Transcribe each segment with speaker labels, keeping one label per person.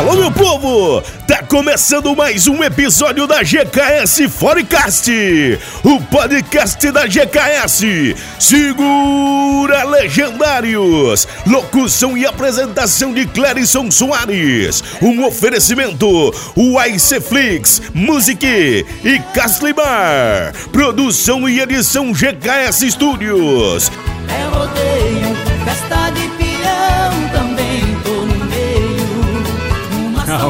Speaker 1: Alô, meu povo! Tá começando mais um episódio da GKS Forecast, o podcast da GKS. Segura Legendários, locução e apresentação de Clarison Soares. Um oferecimento, o Iceflix, Music e Caslimar. Produção e edição GKS Studios.
Speaker 2: É rodeio, festa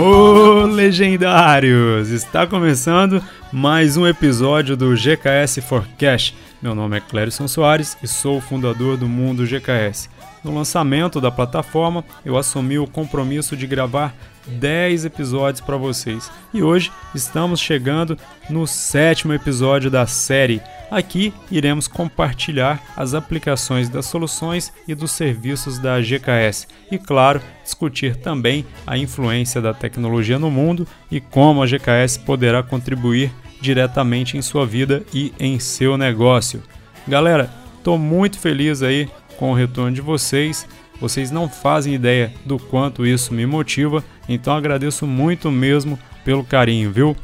Speaker 3: Aô, legendários! Está começando mais um episódio do GKS Forecast. Meu nome é Clérison Soares e sou o fundador do Mundo GKS. No lançamento da plataforma, eu assumi o compromisso de gravar 10 episódios para vocês. E hoje estamos chegando no sétimo episódio da série. Aqui iremos compartilhar as aplicações das soluções e dos serviços da GKS e, claro, discutir também a influência da tecnologia no mundo e como a GKS poderá contribuir diretamente em sua vida e em seu negócio. Galera, estou muito feliz aí com o retorno de vocês. Vocês não fazem ideia do quanto isso me motiva, então agradeço muito mesmo pelo carinho, viu?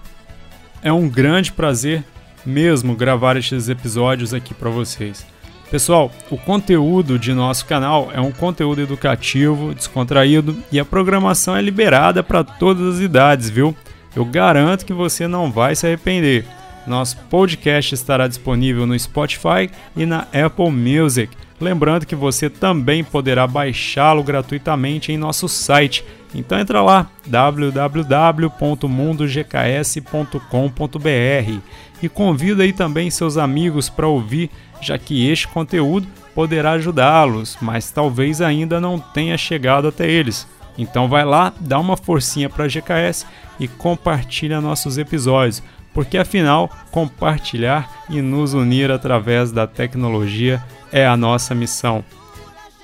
Speaker 3: É um grande prazer mesmo gravar estes episódios aqui para vocês. Pessoal, o conteúdo de nosso canal é um conteúdo educativo, descontraído e a programação é liberada para todas as idades, viu? Eu garanto que você não vai se arrepender. Nosso podcast estará disponível no Spotify e na Apple Music. Lembrando que você também poderá baixá-lo gratuitamente em nosso site. Então entra lá www.mundogks.com.br e convida aí também seus amigos para ouvir, já que este conteúdo poderá ajudá-los, mas talvez ainda não tenha chegado até eles. Então vai lá, dá uma forcinha para a GKS e compartilha nossos episódios, porque afinal, compartilhar e nos unir através da tecnologia é a nossa missão.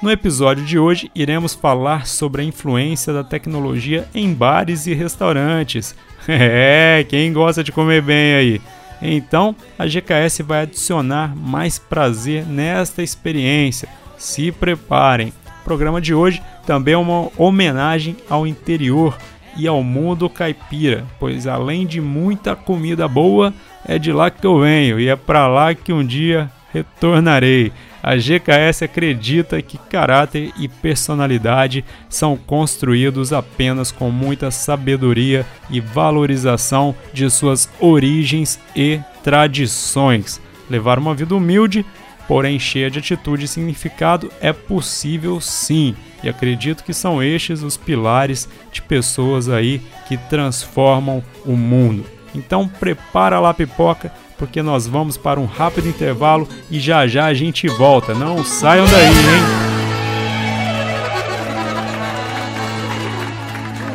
Speaker 3: No episódio de hoje, iremos falar sobre a influência da tecnologia em bares e restaurantes. É, quem gosta de comer bem aí? Então, a GKS vai adicionar mais prazer nesta experiência. Se preparem. O programa de hoje também é uma homenagem ao interior e ao mundo caipira, pois além de muita comida boa, é de lá que eu venho e é para lá que um dia retornarei. A GKS acredita que caráter e personalidade são construídos apenas com muita sabedoria e valorização de suas origens e tradições. Levar uma vida humilde, porém cheia de atitude e significado, é possível sim. E acredito que são estes os pilares de pessoas aí que transformam o mundo. Então prepara lá a pipoca, porque nós vamos para um rápido intervalo e já já a gente volta. Não saiam daí, hein?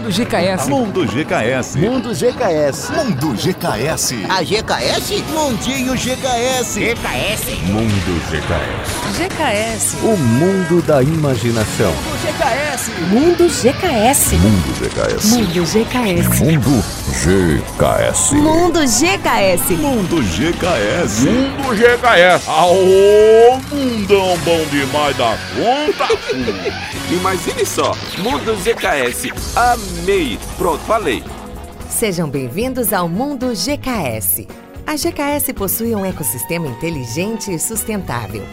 Speaker 4: Mundo GKS.
Speaker 5: Mundo GKS.
Speaker 6: Mundo GKS.
Speaker 5: Mundo GKS.
Speaker 6: A GKS? Mundinho GKS.
Speaker 5: Mundo GKS.
Speaker 4: GKS.
Speaker 7: O mundo da imaginação.
Speaker 6: GKS.
Speaker 4: Mundo GKS.
Speaker 5: Mundo GKS.
Speaker 4: Mundo GKS.
Speaker 5: Mundo GKS.
Speaker 4: Mundo GKS.
Speaker 5: Mundo GKS.
Speaker 8: Mundo GKS. Aô, mundão bom demais da conta,
Speaker 9: Imagine só, Mundo ZKS. Amei. Pronto, falei.
Speaker 10: Sejam bem-vindos ao Mundo GKS. A GKS possui um ecossistema inteligente e sustentável.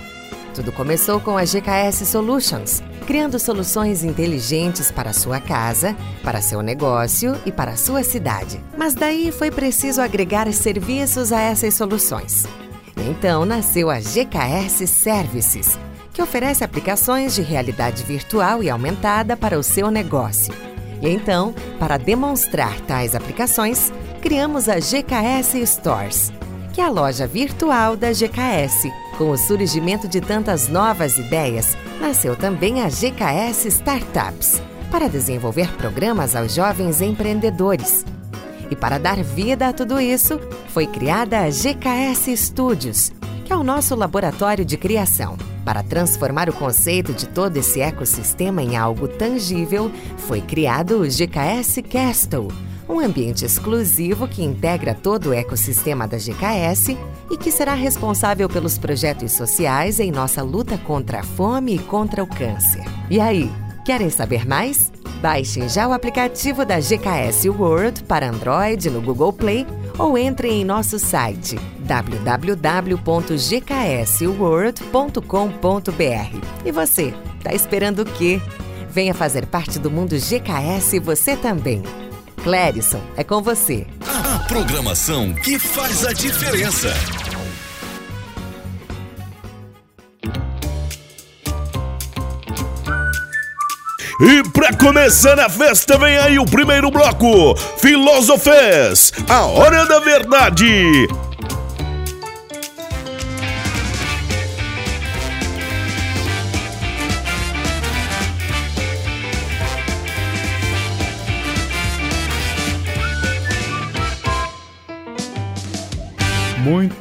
Speaker 10: Tudo começou com a GKS Solutions, criando soluções inteligentes para sua casa, para seu negócio e para sua cidade. Mas daí foi preciso agregar serviços a essas soluções. Então nasceu a GKS Services, que oferece aplicações de realidade virtual e aumentada para o seu negócio. E então, para demonstrar tais aplicações, criamos a GKS Stores, que é a loja virtual da GKS. Com o surgimento de tantas novas ideias, nasceu também a GKS Startups, para desenvolver programas aos jovens empreendedores. E para dar vida a tudo isso, foi criada a GKS Studios, que é o nosso laboratório de criação. Para transformar o conceito de todo esse ecossistema em algo tangível, foi criado o GKS Castle, um ambiente exclusivo que integra todo o ecossistema da GKS e que será responsável pelos projetos sociais em nossa luta contra a fome e contra o câncer. E aí, querem saber mais? Baixe já o aplicativo da GKS World para Android no Google Play ou entre em nosso site www.gksworld.com.br. E você, tá esperando o quê? Venha fazer parte do mundo GKS você também. Clérison, é com você.
Speaker 1: A programação que faz a diferença. E para começar a festa, vem aí o primeiro bloco: Filosofés, a hora da verdade.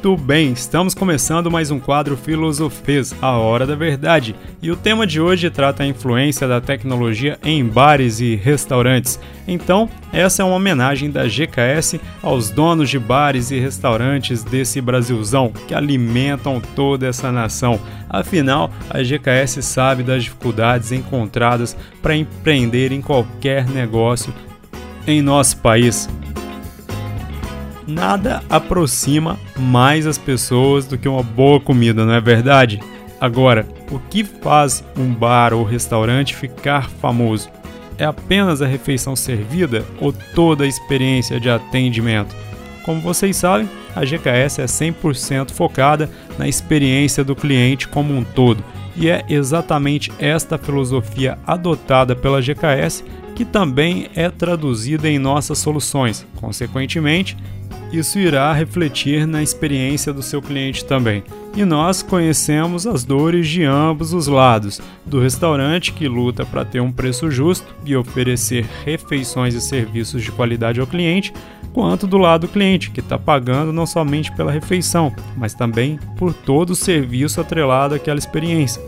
Speaker 3: Muito bem, estamos começando mais um quadro Filosofês, a hora da verdade. E o tema de hoje trata a influência da tecnologia em bares e restaurantes. Então, essa é uma homenagem da GKS aos donos de bares e restaurantes desse Brasilzão que alimentam toda essa nação. Afinal, a GKS sabe das dificuldades encontradas para empreender em qualquer negócio em nosso país nada aproxima mais as pessoas do que uma boa comida, não é verdade? Agora, o que faz um bar ou restaurante ficar famoso? É apenas a refeição servida ou toda a experiência de atendimento? Como vocês sabem, a GKS é 100% focada na experiência do cliente como um todo, e é exatamente esta filosofia adotada pela GKS que também é traduzida em nossas soluções. Consequentemente, isso irá refletir na experiência do seu cliente também. E nós conhecemos as dores de ambos os lados, do restaurante que luta para ter um preço justo e oferecer refeições e serviços de qualidade ao cliente, quanto do lado do cliente, que está pagando não somente pela refeição, mas também por todo o serviço atrelado àquela experiência.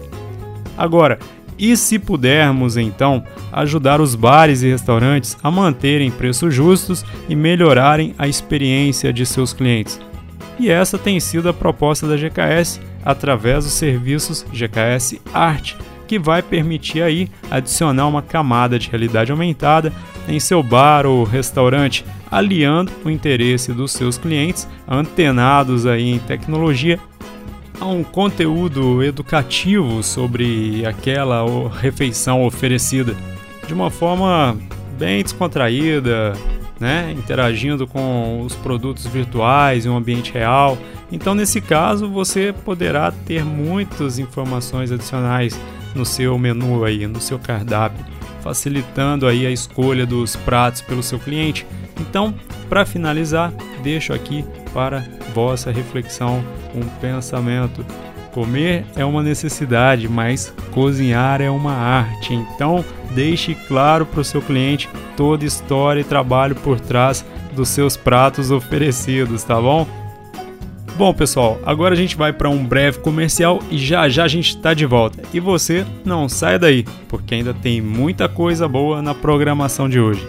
Speaker 3: Agora, e se pudermos, então, ajudar os bares e restaurantes a manterem preços justos e melhorarem a experiência de seus clientes? E essa tem sido a proposta da GKS através dos serviços GKS Art, que vai permitir aí adicionar uma camada de realidade aumentada em seu bar ou restaurante, aliando o interesse dos seus clientes antenados aí em tecnologia a um conteúdo educativo sobre aquela refeição oferecida de uma forma bem descontraída, né, interagindo com os produtos virtuais em um ambiente real. Então, nesse caso, você poderá ter muitas informações adicionais no seu menu aí, no seu cardápio, facilitando aí a escolha dos pratos pelo seu cliente. Então, para finalizar, deixo aqui para vossa reflexão um pensamento. Comer é uma necessidade, mas cozinhar é uma arte. Então, deixe claro para o seu cliente toda a história e trabalho por trás dos seus pratos oferecidos, tá bom? Bom, pessoal, agora a gente vai para um breve comercial e já já a gente está de volta. E você não sai daí, porque ainda tem muita coisa boa na programação de hoje.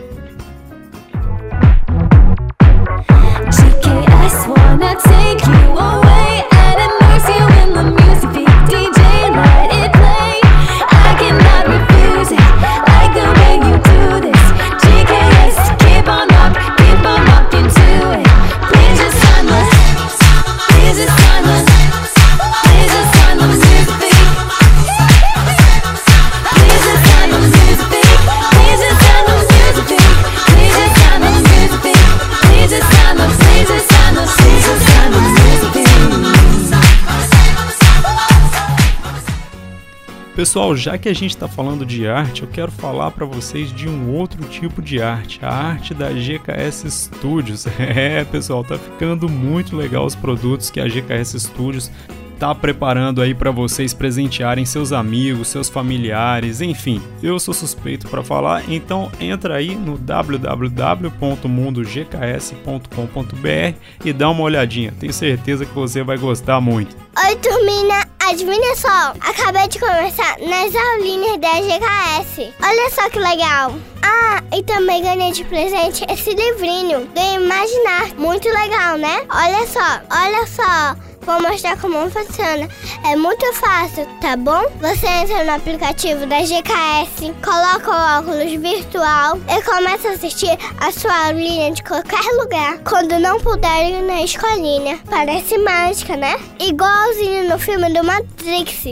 Speaker 3: Pessoal, já que a gente está falando de arte, eu quero falar para vocês de um outro tipo de arte, a arte da GKS Studios. É, pessoal, tá ficando muito legal os produtos que a GKS Studios tá preparando aí para vocês presentearem seus amigos, seus familiares, enfim. Eu sou suspeito para falar, então entra aí no www.mundogks.com.br e dá uma olhadinha. Tenho certeza que você vai gostar muito.
Speaker 11: Oi, turminha, adivinha só? Acabei de começar nas aulinhas da GKS. Olha só que legal. Ah, e também ganhei de presente esse livrinho do Imaginar. Muito legal, né? Olha só, olha só vou mostrar como funciona. É muito fácil, tá bom? Você entra no aplicativo da GKS, coloca o óculos virtual e começa a assistir a sua aulinha de qualquer lugar. Quando não puder ir na escolinha. Parece mágica, né? Igualzinho no filme do Matrix.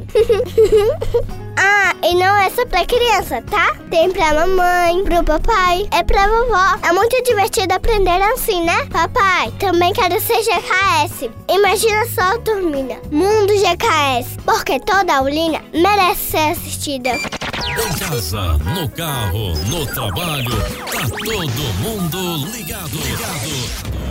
Speaker 11: Ah, e não é só pra criança, tá? Tem pra mamãe, pro papai, é pra vovó. É muito divertido aprender assim, né? Papai, também quero ser GKS. Imagina só, turminha. Mundo GKS. Porque toda aulinha merece ser assistida.
Speaker 12: Em casa, no carro, no trabalho, tá todo mundo ligado. ligado.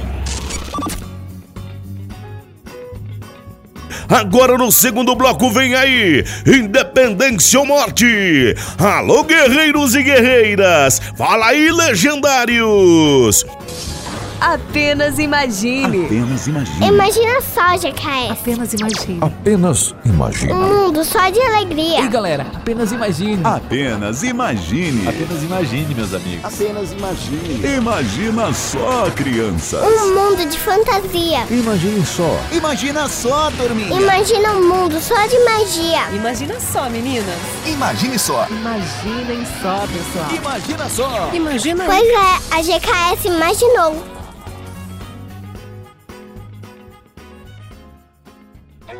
Speaker 1: Agora no segundo bloco vem aí, Independência ou Morte. Alô, guerreiros e guerreiras. Fala aí, legendários.
Speaker 4: Apenas imagine.
Speaker 5: Apenas imagine.
Speaker 11: Imagina só, GKS.
Speaker 4: Apenas imagine.
Speaker 5: Apenas imagine.
Speaker 11: Um mundo só de alegria.
Speaker 13: E galera, apenas imagine.
Speaker 5: Apenas imagine.
Speaker 13: Apenas imagine, meus amigos.
Speaker 6: Apenas imagine.
Speaker 5: Imagina só, crianças.
Speaker 11: Um mundo de fantasia.
Speaker 5: Imagine só.
Speaker 6: Imagina só, turminha.
Speaker 11: Imagina um mundo só de magia.
Speaker 4: Imagina só, meninas.
Speaker 6: Imagine só.
Speaker 4: Imaginem só, pessoal.
Speaker 6: Imagina só.
Speaker 4: Imagina
Speaker 11: Pois é, a GKS imaginou.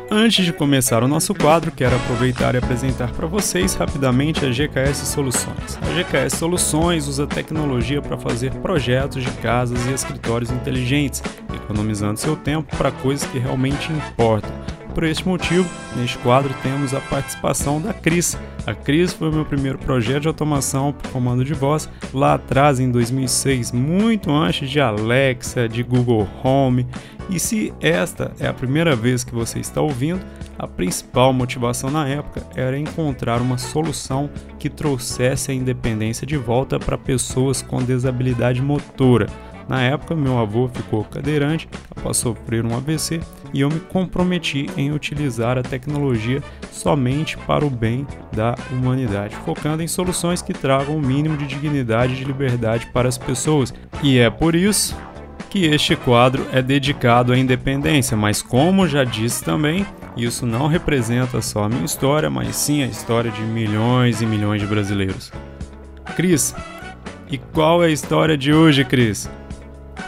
Speaker 3: Antes de começar o nosso quadro, quero aproveitar e apresentar para vocês rapidamente a GKS Soluções. A GKS Soluções usa tecnologia para fazer projetos de casas e escritórios inteligentes, economizando seu tempo para coisas que realmente importam. Por este motivo, neste quadro temos a participação da Cris. A Cris foi o meu primeiro projeto de automação por comando de voz lá atrás em 2006, muito antes de Alexa, de Google Home. E se esta é a primeira vez que você está ouvindo, a principal motivação na época era encontrar uma solução que trouxesse a independência de volta para pessoas com desabilidade motora. Na época, meu avô ficou cadeirante após sofrer um AVC e eu me comprometi em utilizar a tecnologia somente para o bem da humanidade, focando em soluções que tragam o mínimo de dignidade e de liberdade para as pessoas. E é por isso que este quadro é dedicado à independência, mas como já disse também, isso não representa só a minha história, mas sim a história de milhões e milhões de brasileiros. Cris, e qual é a história de hoje, Cris?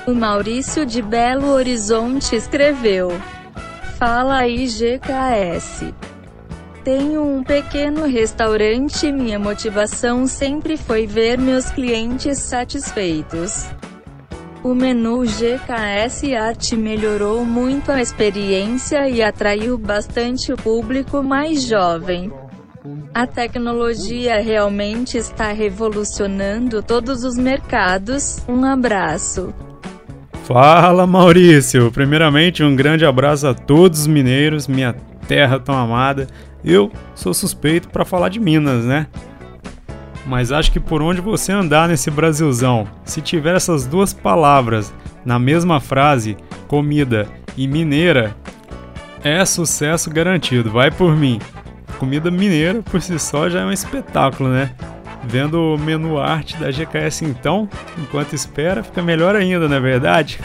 Speaker 14: O Maurício de Belo Horizonte escreveu: Fala aí, GKS. Tenho um pequeno restaurante e minha motivação sempre foi ver meus clientes satisfeitos. O menu GKS Art melhorou muito a experiência e atraiu bastante o público mais jovem. A tecnologia realmente está revolucionando todos os mercados. Um abraço.
Speaker 3: Fala Maurício! Primeiramente, um grande abraço a todos os mineiros, minha terra tão amada. Eu sou suspeito para falar de Minas, né? Mas acho que por onde você andar nesse Brasilzão, se tiver essas duas palavras na mesma frase, comida e mineira, é sucesso garantido. Vai por mim. Comida mineira por si só já é um espetáculo, né? Vendo o menu arte da GKS então, enquanto espera, fica melhor ainda, não é verdade?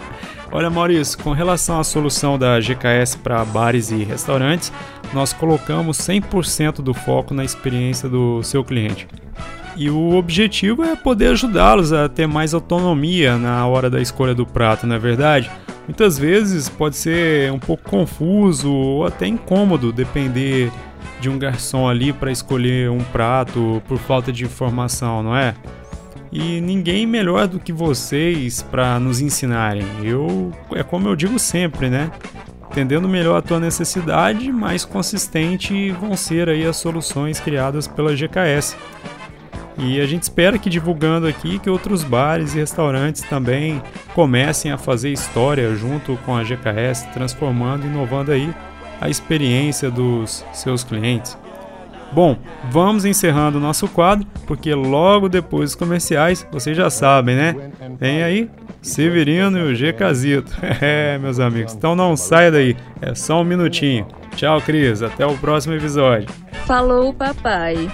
Speaker 3: Olha, Maurício, com relação à solução da GKS para bares e restaurantes, nós colocamos 100% do foco na experiência do seu cliente. E o objetivo é poder ajudá-los a ter mais autonomia na hora da escolha do prato, não é verdade? Muitas vezes pode ser um pouco confuso ou até incômodo depender de um garçom ali para escolher um prato por falta de informação, não é? E ninguém melhor do que vocês para nos ensinarem. Eu é como eu digo sempre, né? Entendendo melhor a tua necessidade, mais consistente vão ser aí as soluções criadas pela GKS. E a gente espera que divulgando aqui que outros bares e restaurantes também comecem a fazer história junto com a GKS, transformando e inovando aí a experiência dos seus clientes. Bom, vamos encerrando o nosso quadro, porque logo depois dos comerciais, vocês já sabem, né? Vem aí, Severino e o G Casito. É, meus amigos, então não saia daí, é só um minutinho. Tchau, Cris, até o próximo episódio.
Speaker 14: Falou, papai.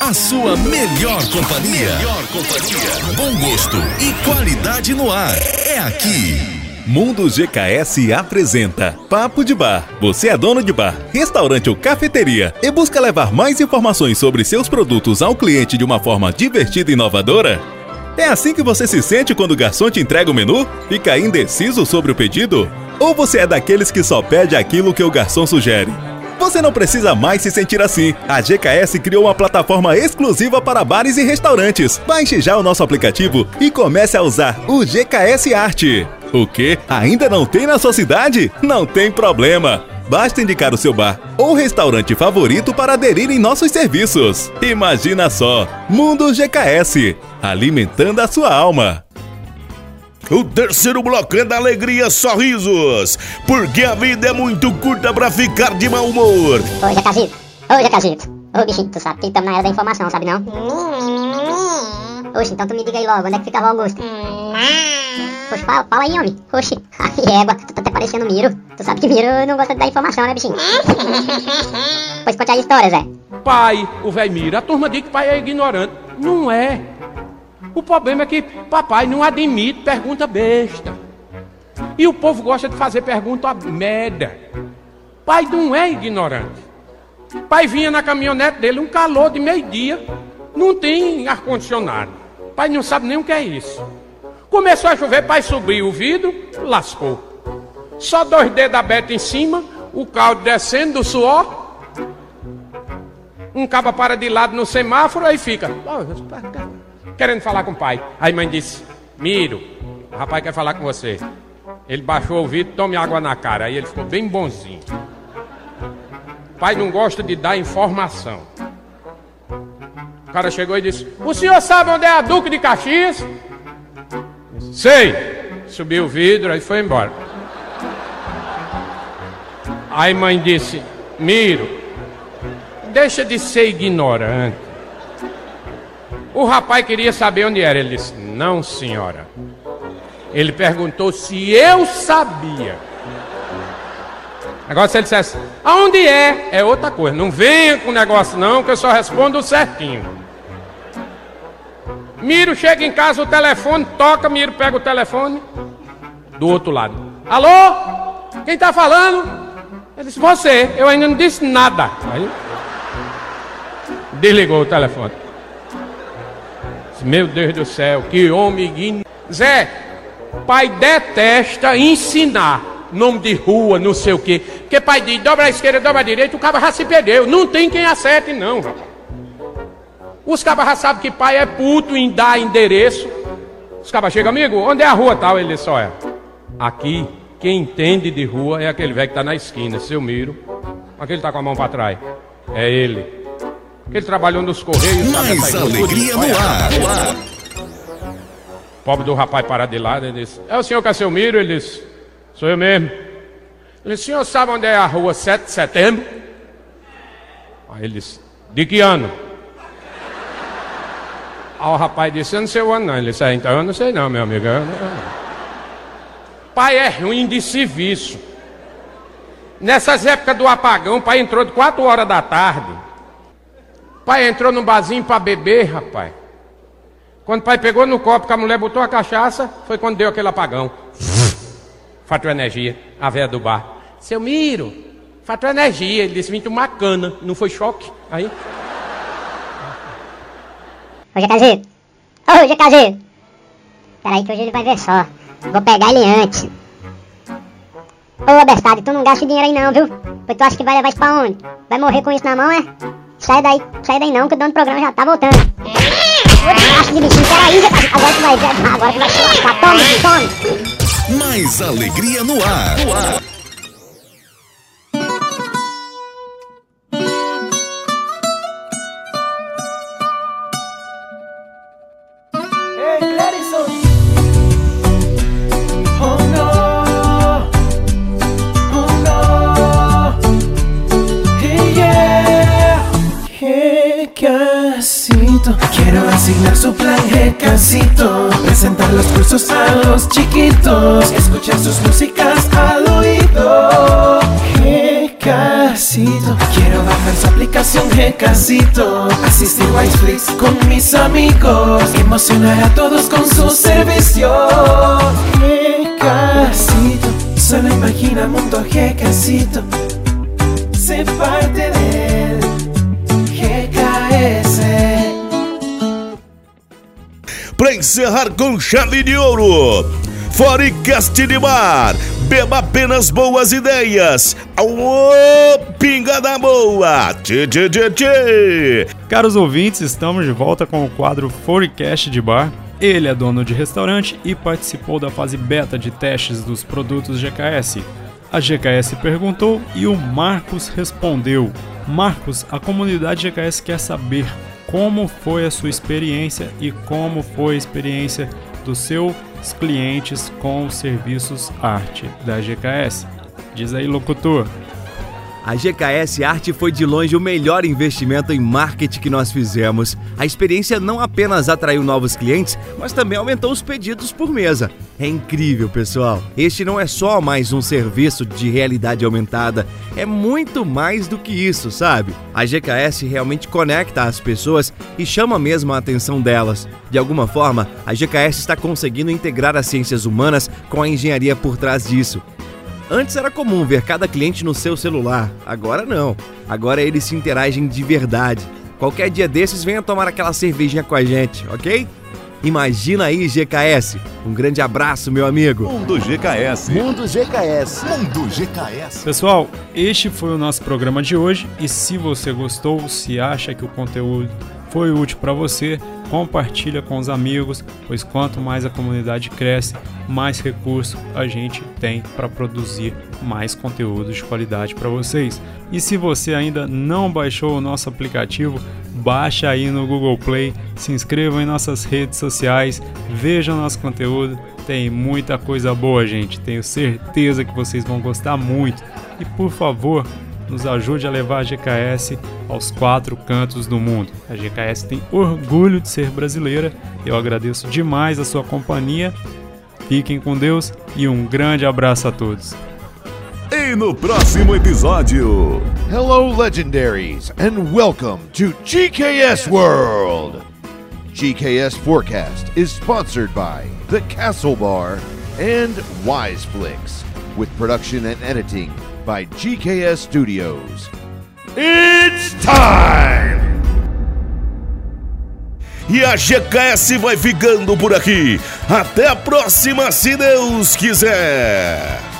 Speaker 12: A sua melhor companhia. Melhor companhia. Bom gosto e qualidade no ar. É aqui.
Speaker 15: Mundo GKS apresenta Papo de Bar. Você é dono de bar, restaurante ou cafeteria e busca levar mais informações sobre seus produtos ao cliente de uma forma divertida e inovadora? É assim que você se sente quando o garçom te entrega o menu? Fica indeciso sobre o pedido? Ou você é daqueles que só pede aquilo que o garçom sugere? Você não precisa mais se sentir assim. A GKS criou uma plataforma exclusiva para bares e restaurantes. Baixe já o nosso aplicativo e comece a usar o GKS Arte. O que? Ainda não tem na sua cidade? Não tem problema. Basta indicar o seu bar ou restaurante favorito para aderir em nossos serviços. Imagina só, Mundo GKS, alimentando a sua alma.
Speaker 1: O terceiro bloco é da alegria sorrisos, porque a vida é muito curta pra ficar de mau humor.
Speaker 16: Ô, Jacazito, ô, Jacazito. Ô, bichinho, tu sabe que estamos na era da informação, sabe não? Oxe, então tu me diga aí logo, onde é que ficava o Augusto? Poxa, fala, fala aí, homem. Oxe, aí égua, tu tá até parecendo Miro. Tu sabe que Miro não gosta de dar informação, né, bichinho? pois conte a história, Zé.
Speaker 17: Pai, o velho Miro, a turma diz que pai é ignorante. Não é. O problema é que papai não admite pergunta besta. E o povo gosta de fazer pergunta merda. Pai não é ignorante. Pai vinha na caminhonete dele, um calor de meio-dia, não tem ar-condicionado. Pai não sabe nem o que é isso. Começou a chover, pai subiu o vidro, lascou. Só dois dedos abertos em cima, o caldo descendo do suor. Um caba para de lado no semáforo, aí fica. Querendo falar com o pai. Aí mãe disse: Miro, o rapaz quer falar com você. Ele baixou o vidro, tome água na cara. Aí ele ficou bem bonzinho. Pai não gosta de dar informação. O cara chegou e disse: O senhor sabe onde é a Duque de Caxias? Sei. Subiu o vidro e foi embora. Aí mãe disse: Miro, deixa de ser ignorante. O rapaz queria saber onde era. Ele disse: Não, senhora. Ele perguntou se eu sabia. Agora, se ele dissesse, aonde é? É outra coisa. Não venha com negócio, não, que eu só respondo certinho. Miro chega em casa, o telefone toca, Miro pega o telefone do outro lado. Alô? Quem está falando? Ele disse, você. Eu ainda não disse nada. Aí, desligou o telefone. Disse, Meu Deus do céu, que homem. Zé, pai detesta ensinar nome de rua, não sei o quê. Porque pai diz, dobra a esquerda, dobra a direita, o cara já se perdeu. Não tem quem acerte, não, rapaz. Os cabas já sabem que pai é puto em dar endereço. Os cabas chegam, amigo, onde é a rua tal? Ele diz, olha, aqui, quem entende de rua é aquele velho que está na esquina, seu Miro. Aquele está com a mão para trás. É ele. Ele trabalhou nos Correios.
Speaker 15: Mais alegria no ar.
Speaker 17: Pobre do rapaz parar de lado, ele disse, é o senhor que é seu Miro? Ele disse, sou eu mesmo. Ele disse, o senhor sabe onde é a rua 7 de setembro? Aí ele disse, de que ano? O rapaz disse, eu não sei o ano não. Ele disse, ah, então eu não sei não, meu amigo. Eu não... Pai é ruim de serviço. Nessas épocas do apagão, pai entrou de 4 horas da tarde. Pai entrou no barzinho para beber, rapaz. Quando o pai pegou no copo que a mulher botou a cachaça, foi quando deu aquele apagão. Fatou energia, a velha do bar. Seu Miro, fatou energia. Ele disse, vim tomar cana. Não foi choque? Aí...
Speaker 16: Ô, GKZ. Ô, GKZ. Peraí que hoje ele vai ver só. Vou pegar ele antes. Ô, abestado, tu não gasta dinheiro aí não, viu? Pois tu acha que vai levar isso pra onde? Vai morrer com isso na mão, é? Sai daí, sai daí não, que o dono do programa já tá voltando. Acho de bichinho, peraí. Agora tu vai ver, agora tu vai se lascar. Tome, tome.
Speaker 15: Mais alegria no ar. No ar.
Speaker 2: Hey, casito. Presentar los cursos a los chiquitos. Escuchar sus músicas al oído. Hey, casito. Quiero bajar su aplicación Gcasito. Asistir Wiseflix con mis amigos. Emocionar a todos con su servicio. Gcasito, solo imagina mundo Gcasito. Sé parte del
Speaker 1: Encerrar com chave de ouro, Forecast de Bar, beba apenas boas ideias. Ô, pinga da boa! Tchê, tchê, tchê, tchê.
Speaker 3: Caros ouvintes, estamos de volta com o quadro Forecast de Bar. Ele é dono de restaurante e participou da fase beta de testes dos produtos GKS. A GKS perguntou e o Marcos respondeu. Marcos, a comunidade GKS quer saber como foi a sua experiência e como foi a experiência dos seus clientes com os serviços arte da GKS. Diz aí, locutor.
Speaker 18: A GKS Arte foi de longe o melhor investimento em marketing que nós fizemos. A experiência não apenas atraiu novos clientes, mas também aumentou os pedidos por mesa. É incrível, pessoal. Este não é só mais um serviço de realidade aumentada, é muito mais do que isso, sabe? A GKS realmente conecta as pessoas e chama mesmo a atenção delas. De alguma forma, a GKS está conseguindo integrar as ciências humanas com a engenharia por trás disso. Antes era comum ver cada cliente no seu celular, agora não. Agora eles se interagem de verdade. Qualquer dia desses, venha tomar aquela cervejinha com a gente, ok? Imagina aí, GKS. Um grande abraço, meu amigo.
Speaker 5: Mundo GKS.
Speaker 6: Mundo GKS.
Speaker 5: Mundo GKS.
Speaker 3: Pessoal, este foi o nosso programa de hoje e se você gostou, se acha que o conteúdo foi útil para você, compartilha com os amigos, pois quanto mais a comunidade cresce, mais recurso a gente tem para produzir mais conteúdo de qualidade para vocês. E se você ainda não baixou o nosso aplicativo, baixa aí no Google Play, se inscreva em nossas redes sociais, veja nosso conteúdo, tem muita coisa boa, gente. Tenho certeza que vocês vão gostar muito. E por favor, nos ajude a levar a GKS aos quatro cantos do mundo. A GKS tem orgulho de ser brasileira. Eu agradeço demais a sua companhia. Fiquem com Deus e um grande abraço a todos.
Speaker 5: E no próximo episódio.
Speaker 19: Hello, legendaries, and welcome to GKS World. GKS Forecast is sponsored by The Castle Bar and Wiseflix, with production and editing by GKS Studios. It's time!
Speaker 1: E a GKS vai ficando por aqui. Até a próxima, se Deus quiser.